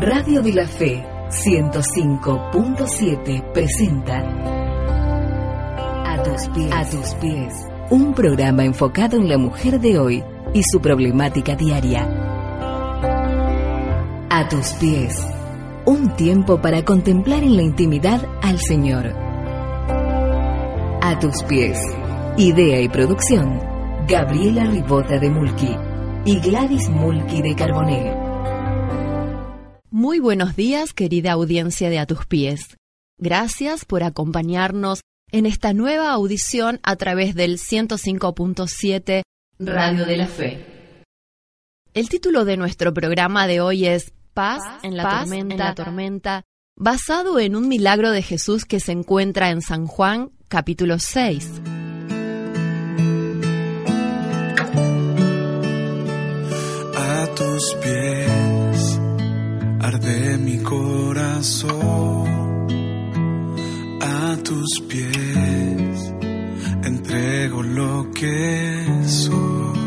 Radio de la Fe 105.7 presenta A tus pies. A tus pies. Un programa enfocado en la mujer de hoy y su problemática diaria. A tus pies. Un tiempo para contemplar en la intimidad al Señor. A tus pies. Idea y producción Gabriela Ribota de Mulki y Gladys Mulki de Carbonell. Muy buenos días, querida audiencia de A Tus Pies. Gracias por acompañarnos en esta nueva audición a través del 105.7 Radio de la Fe. El título de nuestro programa de hoy es Paz, en, la tormenta, en la tormenta, basado en un milagro de Jesús que se encuentra en San Juan capítulo 6. Tus pies arde mi corazón, a tus pies entrego lo que soy,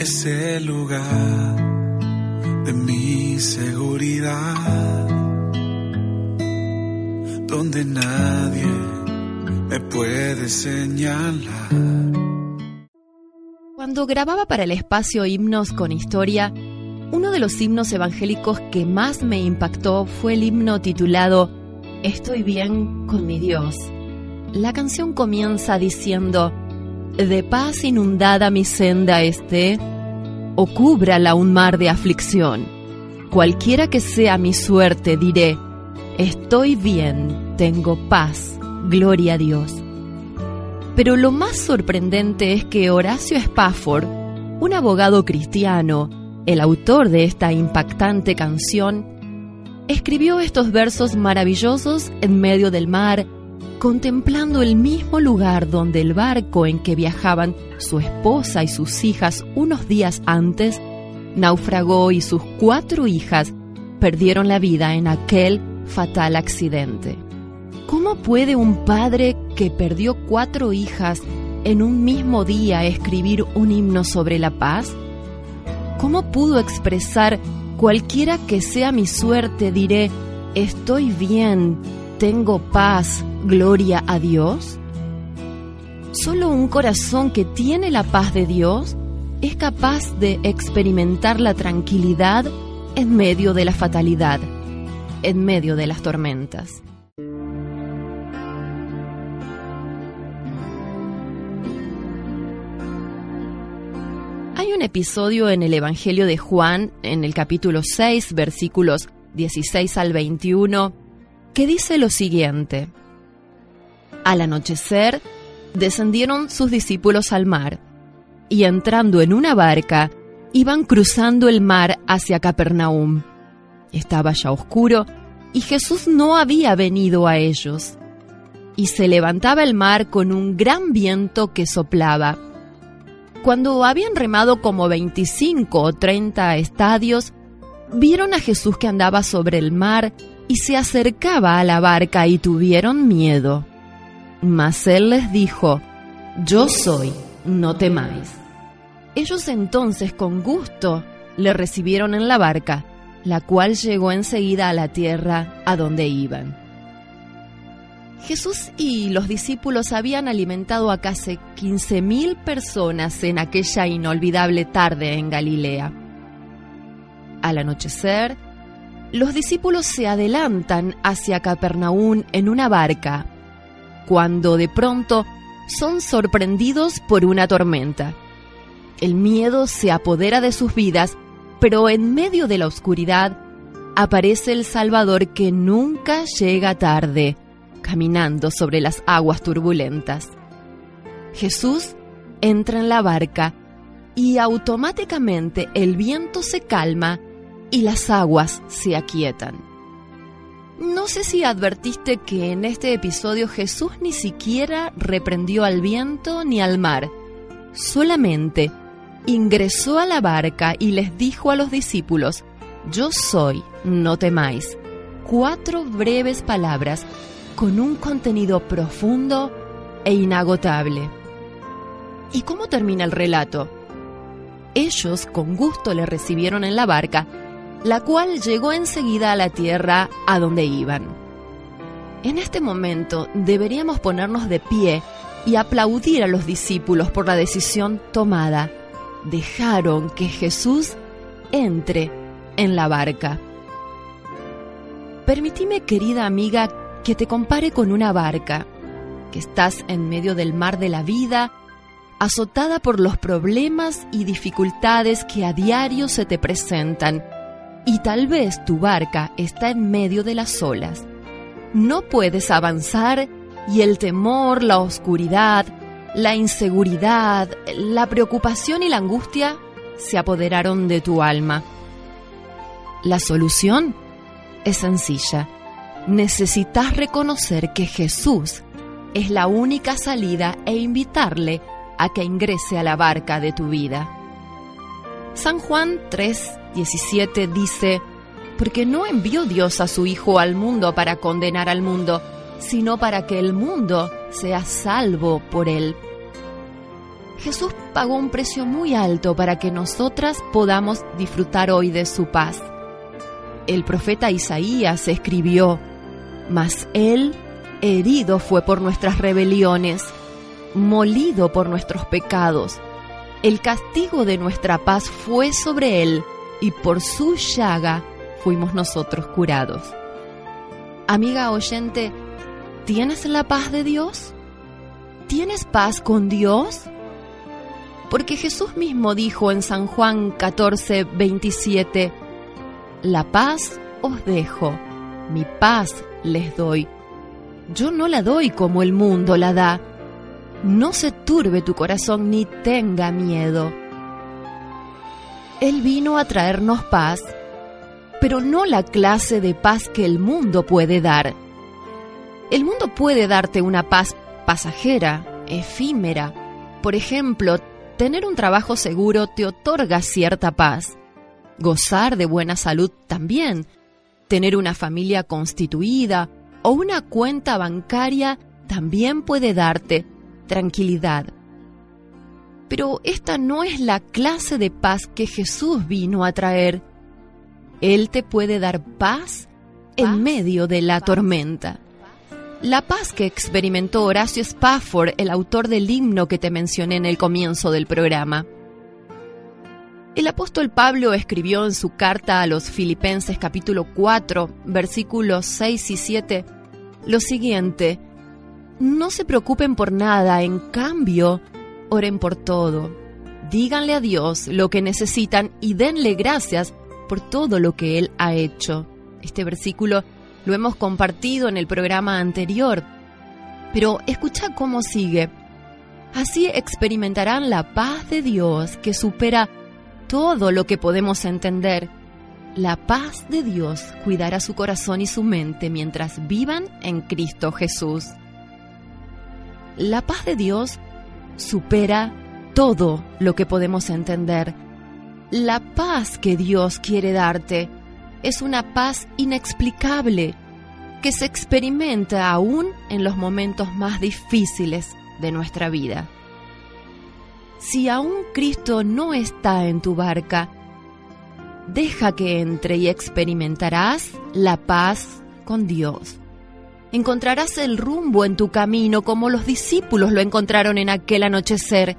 es el lugar de mi seguridad, donde nadie me puede señalar cuando grababa para el espacio Himnos con Historia, uno de los himnos evangélicos que más me impactó fue el himno titulado Estoy bien con mi Dios. La canción comienza diciendo, De paz inundada mi senda esté, o cúbrala un mar de aflicción. Cualquiera que sea mi suerte, diré, Estoy bien, tengo paz, gloria a Dios. Pero lo más sorprendente es que Horacio Spafford, un abogado cristiano, el autor de esta impactante canción, escribió estos versos maravillosos en medio del mar, contemplando el mismo lugar donde el barco en que viajaban su esposa y sus hijas unos días antes naufragó y sus cuatro hijas perdieron la vida en aquel fatal accidente. ¿Cómo puede un padre que perdió cuatro hijas en un mismo día escribir un himno sobre la paz? ¿Cómo pudo expresar cualquiera que sea mi suerte, diré, estoy bien, tengo paz, gloria a Dios? Solo un corazón que tiene la paz de Dios es capaz de experimentar la tranquilidad en medio de la fatalidad, en medio de las tormentas. Un episodio en el Evangelio de Juan, en el capítulo 6, versículos 16 al 21, que dice lo siguiente. Al anochecer, descendieron sus discípulos al mar, y entrando en una barca, iban cruzando el mar hacia Capernaum. Estaba ya oscuro, y Jesús no había venido a ellos. Y se levantaba el mar con un gran viento que soplaba cuando habían remado como 25 o 30 estadios, vieron a Jesús que andaba sobre el mar y se acercaba a la barca y tuvieron miedo. Mas él les dijo, Yo soy, no temáis. Ellos entonces con gusto le recibieron en la barca, la cual llegó enseguida a la tierra a donde iban. Jesús y los discípulos habían alimentado a casi 15.000 personas en aquella inolvidable tarde en Galilea. Al anochecer, los discípulos se adelantan hacia Capernaum en una barca, cuando de pronto son sorprendidos por una tormenta. El miedo se apodera de sus vidas, pero en medio de la oscuridad aparece el Salvador que nunca llega tarde caminando sobre las aguas turbulentas. Jesús entra en la barca y automáticamente el viento se calma y las aguas se aquietan. No sé si advertiste que en este episodio Jesús ni siquiera reprendió al viento ni al mar, solamente ingresó a la barca y les dijo a los discípulos, Yo soy, no temáis. Cuatro breves palabras con un contenido profundo e inagotable. ¿Y cómo termina el relato? Ellos con gusto le recibieron en la barca, la cual llegó enseguida a la tierra a donde iban. En este momento deberíamos ponernos de pie y aplaudir a los discípulos por la decisión tomada. Dejaron que Jesús entre en la barca. Permitime, querida amiga, que te compare con una barca, que estás en medio del mar de la vida, azotada por los problemas y dificultades que a diario se te presentan, y tal vez tu barca está en medio de las olas. No puedes avanzar y el temor, la oscuridad, la inseguridad, la preocupación y la angustia se apoderaron de tu alma. La solución es sencilla. Necesitas reconocer que Jesús es la única salida e invitarle a que ingrese a la barca de tu vida. San Juan 3:17 dice, porque no envió Dios a su Hijo al mundo para condenar al mundo, sino para que el mundo sea salvo por él. Jesús pagó un precio muy alto para que nosotras podamos disfrutar hoy de su paz. El profeta Isaías escribió, Mas Él herido fue por nuestras rebeliones, molido por nuestros pecados. El castigo de nuestra paz fue sobre Él, y por su llaga fuimos nosotros curados. Amiga oyente, ¿tienes la paz de Dios? ¿Tienes paz con Dios? Porque Jesús mismo dijo en San Juan 14, 27, La paz os dejo, mi paz les doy. Yo no la doy como el mundo la da. No se turbe tu corazón ni tenga miedo. Él vino a traernos paz, pero no la clase de paz que el mundo puede dar. El mundo puede darte una paz pasajera, efímera. Por ejemplo, tener un trabajo seguro te otorga cierta paz. Gozar de buena salud también. Tener una familia constituida o una cuenta bancaria también puede darte tranquilidad. Pero esta no es la clase de paz que Jesús vino a traer. Él te puede dar paz en medio de la tormenta. La paz que experimentó Horacio Spafford, el autor del himno que te mencioné en el comienzo del programa. El apóstol Pablo escribió en su carta a los Filipenses capítulo 4, versículos 6 y 7, lo siguiente, no se preocupen por nada, en cambio, oren por todo. Díganle a Dios lo que necesitan y denle gracias por todo lo que Él ha hecho. Este versículo lo hemos compartido en el programa anterior. Pero escucha cómo sigue. Así experimentarán la paz de Dios que supera todo lo que podemos entender. La paz de Dios cuidará su corazón y su mente mientras vivan en Cristo Jesús. La paz de Dios supera todo lo que podemos entender. La paz que Dios quiere darte es una paz inexplicable que se experimenta aún en los momentos más difíciles de nuestra vida. Si aún Cristo no está en tu barca, deja que entre y experimentarás la paz con Dios. Encontrarás el rumbo en tu camino como los discípulos lo encontraron en aquel anochecer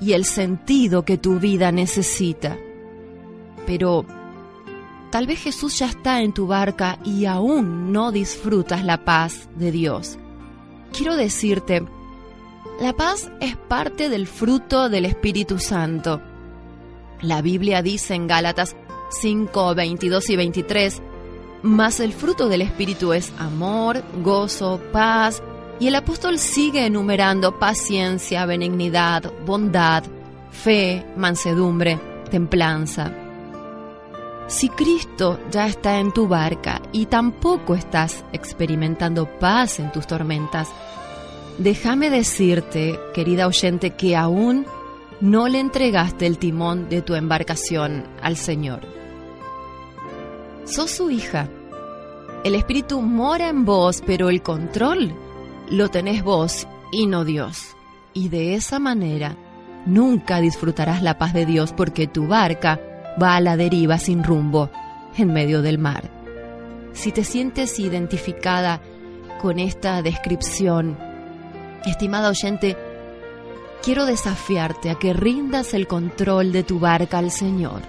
y el sentido que tu vida necesita. Pero Tal vez Jesús ya está en tu barca y aún no disfrutas la paz de Dios. Quiero decirte, la paz es parte del fruto del Espíritu Santo. La Biblia dice en Gálatas 5, 22 y 23, mas el fruto del Espíritu es amor, gozo, paz, y el apóstol sigue enumerando paciencia, benignidad, bondad, fe, mansedumbre, templanza. Si Cristo ya está en tu barca y tampoco estás experimentando paz en tus tormentas, déjame decirte, querida oyente, que aún no le entregaste el timón de tu embarcación al Señor. Sos su hija. El Espíritu mora en vos, pero el control lo tenés vos y no Dios. Y de esa manera nunca disfrutarás la paz de Dios porque tu barca va a la deriva sin rumbo en medio del mar. Si te sientes identificada con esta descripción, estimada oyente, quiero desafiarte a que rindas el control de tu barca al Señor,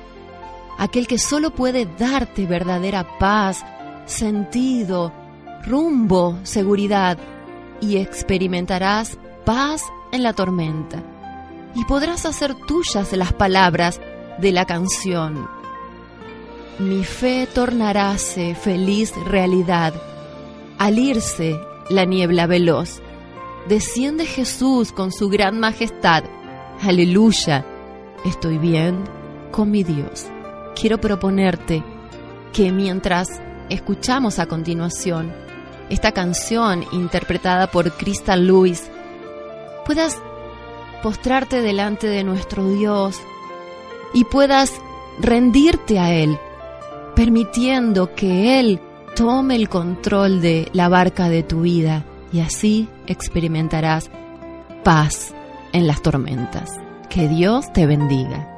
aquel que solo puede darte verdadera paz, sentido, rumbo, seguridad, y experimentarás paz en la tormenta. Y podrás hacer tuyas las palabras de la canción. Mi fe tornaráse feliz realidad al irse la niebla veloz desciende Jesús con su gran majestad. Aleluya, estoy bien con mi Dios. Quiero proponerte que mientras escuchamos a continuación esta canción interpretada por Crystal Lewis, puedas postrarte delante de nuestro Dios y puedas rendirte a Él, permitiendo que Él tome el control de la barca de tu vida y así experimentarás paz en las tormentas. Que Dios te bendiga.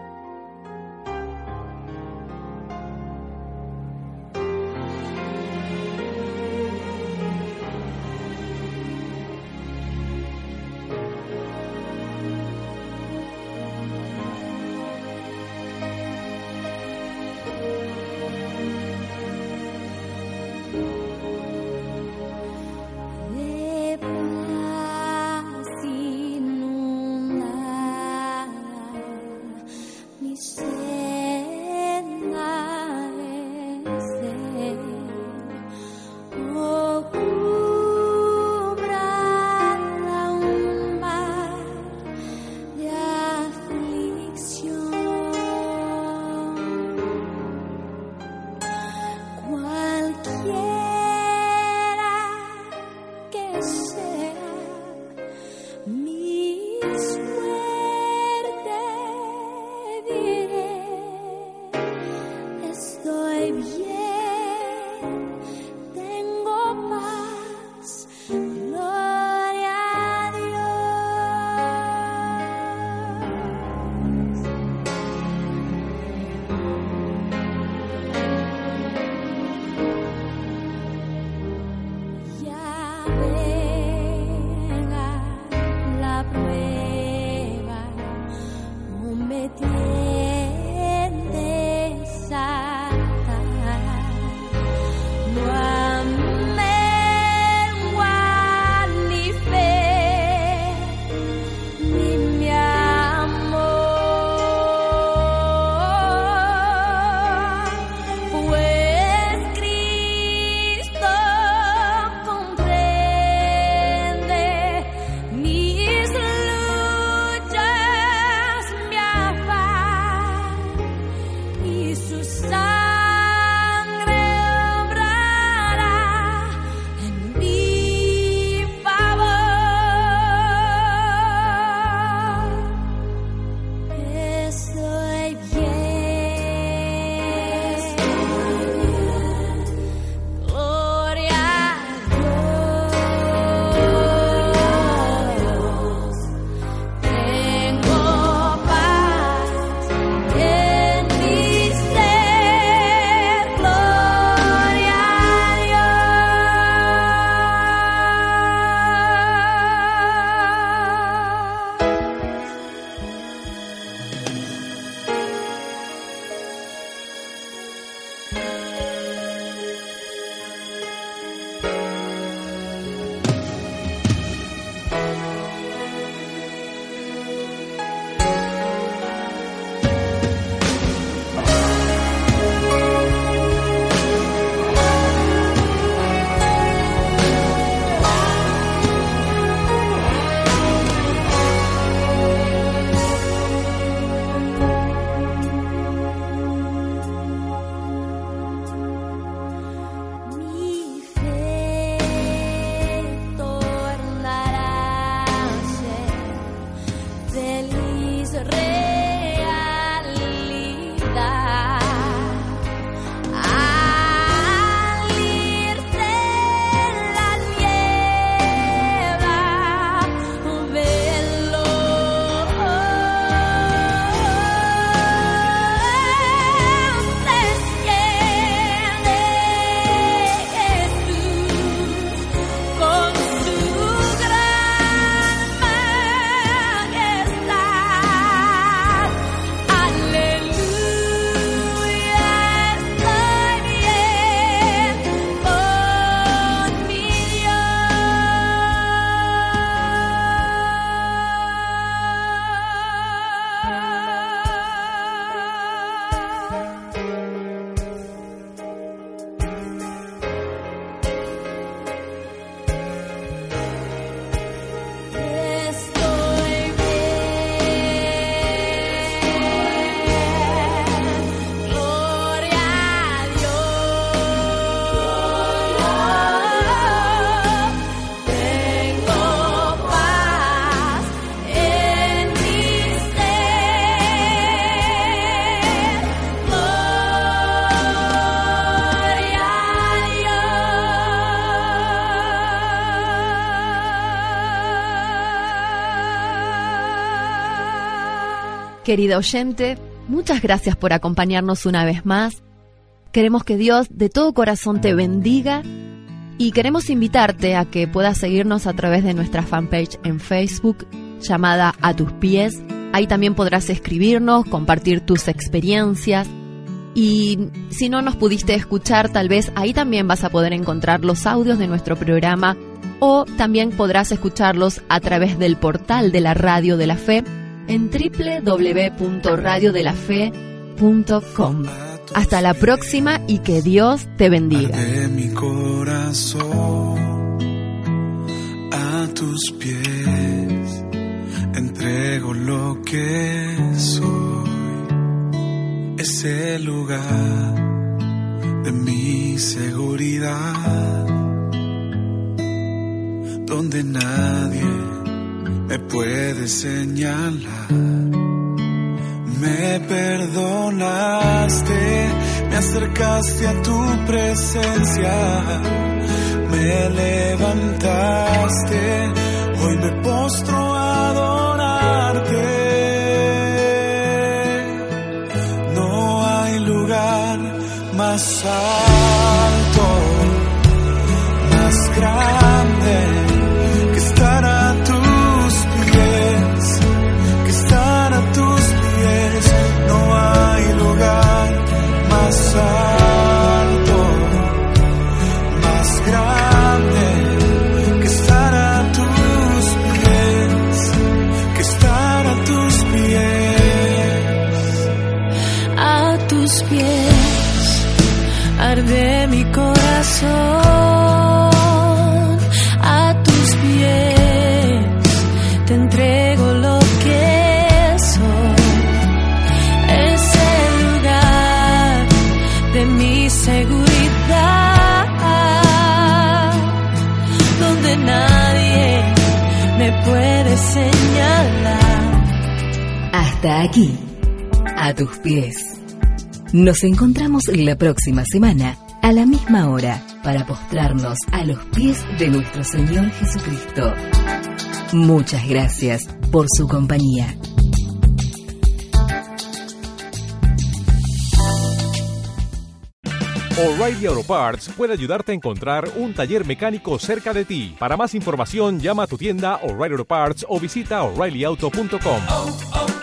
Querida oyente, muchas gracias por acompañarnos una vez más. Queremos que Dios de todo corazón te bendiga y queremos invitarte a que puedas seguirnos a través de nuestra fanpage en Facebook llamada A tus pies. Ahí también podrás escribirnos, compartir tus experiencias. Y si no nos pudiste escuchar, tal vez ahí también vas a poder encontrar los audios de nuestro programa o también podrás escucharlos a través del portal de la Radio de la Fe en www.radiodelafe.com. Hasta la próxima y que Dios te bendiga. De mi corazón a tus pies entrego lo que soy. Ese lugar de mi seguridad donde nadie me puedes señalar. Me perdonaste, me acercaste a tu presencia, me levantaste, hoy me postro a adorarte. No hay lugar más alto, más grande Hasta aquí, a tus pies. Nos encontramos la próxima semana a la misma hora para postrarnos a los pies de nuestro Señor Jesucristo. Muchas gracias por su compañía. O'Reilly Auto Parts puede ayudarte a encontrar un taller mecánico cerca de ti. Para más información, llama a tu tienda O'Reilly Auto Parts o visita oreillyauto.com.